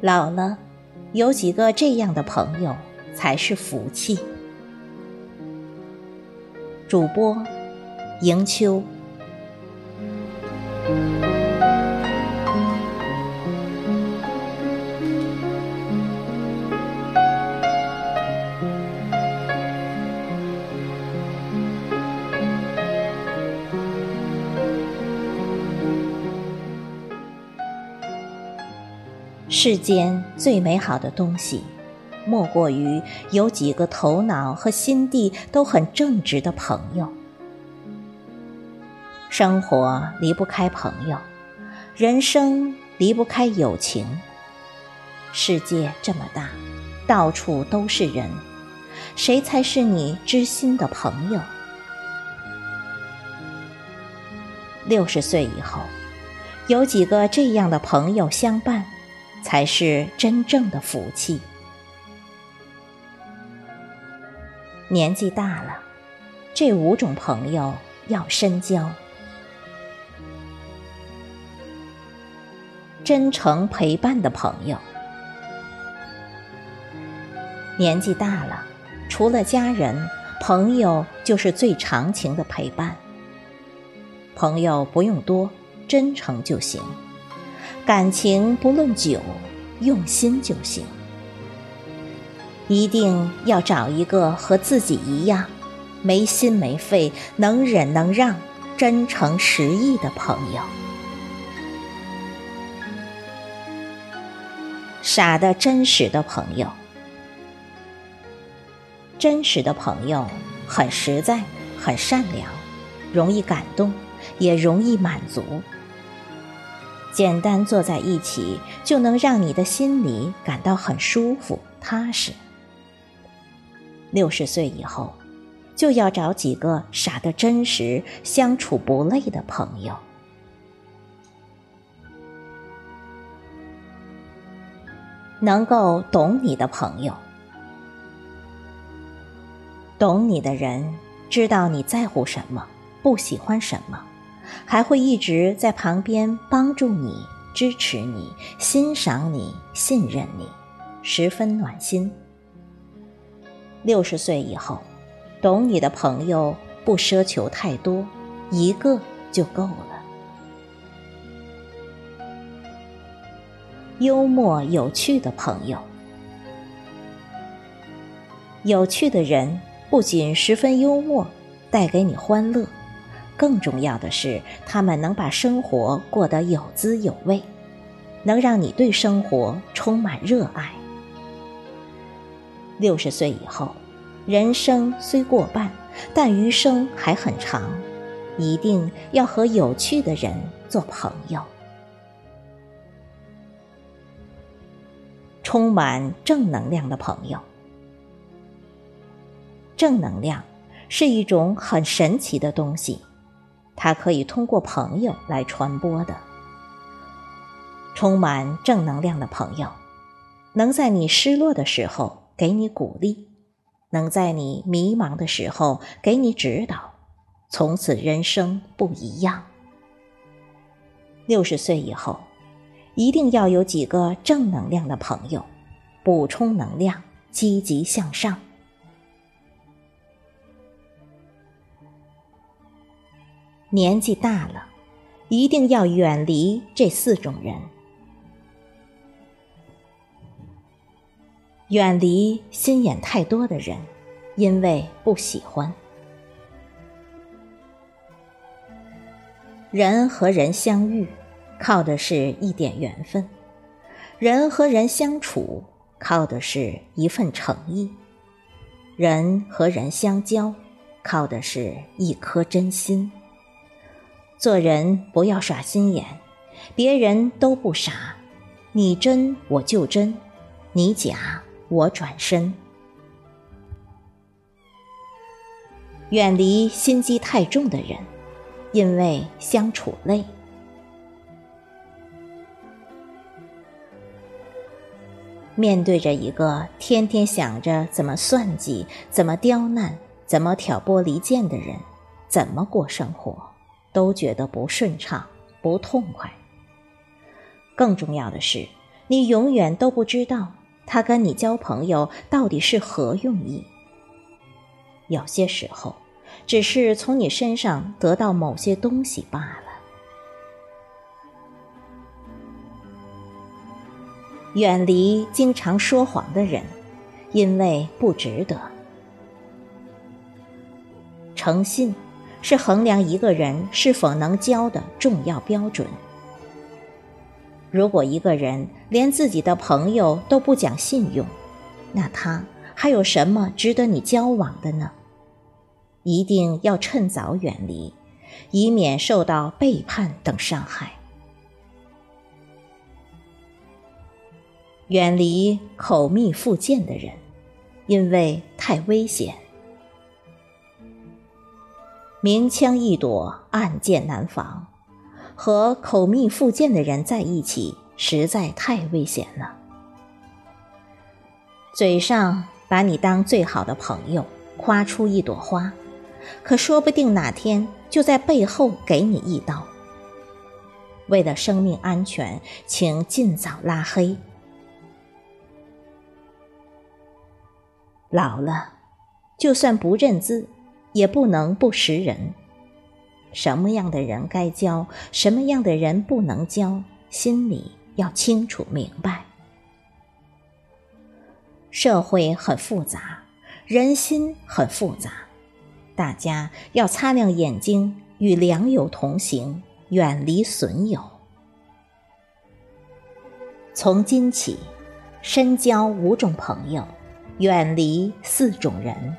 老了，有几个这样的朋友才是福气。主播：迎秋。世间最美好的东西，莫过于有几个头脑和心地都很正直的朋友。生活离不开朋友，人生离不开友情。世界这么大，到处都是人，谁才是你知心的朋友？六十岁以后，有几个这样的朋友相伴？才是真正的福气。年纪大了，这五种朋友要深交。真诚陪伴的朋友，年纪大了，除了家人，朋友就是最长情的陪伴。朋友不用多，真诚就行。感情不论久，用心就行。一定要找一个和自己一样，没心没肺、能忍能让、真诚实意的朋友。傻的真实的朋友，真实的朋友很实在、很善良，容易感动，也容易满足。简单坐在一起，就能让你的心里感到很舒服、踏实。六十岁以后，就要找几个傻得真实、相处不累的朋友，能够懂你的朋友。懂你的人，知道你在乎什么，不喜欢什么。还会一直在旁边帮助你、支持你、欣赏你、信任你，十分暖心。六十岁以后，懂你的朋友不奢求太多，一个就够了。幽默有趣的朋友，有趣的人不仅十分幽默，带给你欢乐。更重要的是，他们能把生活过得有滋有味，能让你对生活充满热爱。六十岁以后，人生虽过半，但余生还很长，一定要和有趣的人做朋友，充满正能量的朋友。正能量是一种很神奇的东西。它可以通过朋友来传播的。充满正能量的朋友，能在你失落的时候给你鼓励，能在你迷茫的时候给你指导，从此人生不一样。六十岁以后，一定要有几个正能量的朋友，补充能量，积极向上。年纪大了，一定要远离这四种人，远离心眼太多的人，因为不喜欢。人和人相遇，靠的是一点缘分；人和人相处，靠的是一份诚意；人和人相交，靠的是一颗真心。做人不要耍心眼，别人都不傻，你真我就真，你假我转身。远离心机太重的人，因为相处累。面对着一个天天想着怎么算计、怎么刁难、怎么挑拨离间的人，怎么过生活，都觉得不顺畅、不痛快。更重要的是，你永远都不知道他跟你交朋友到底是何用意。有些时候，只是从你身上得到某些东西罢了。远离经常说谎的人，因为不值得。诚信是衡量一个人是否能交的重要标准。如果一个人连自己的朋友都不讲信用，那他还有什么值得你交往的呢？一定要趁早远离，以免受到背叛等伤害。远离口蜜腹剑的人，因为太危险。明枪易躲，暗箭难防，和口蜜腹剑的人在一起，实在太危险了。嘴上把你当最好的朋友，夸出一朵花，可说不定哪天就在背后给你一刀。为了生命安全，请尽早拉黑。老了，就算不认字，也不能不识人。什么样的人该交，什么样的人不能交，心里要清楚明白。社会很复杂，人心很复杂，大家要擦亮眼睛，与良友同行，远离损友。从今起，深交五种朋友。远离四种人。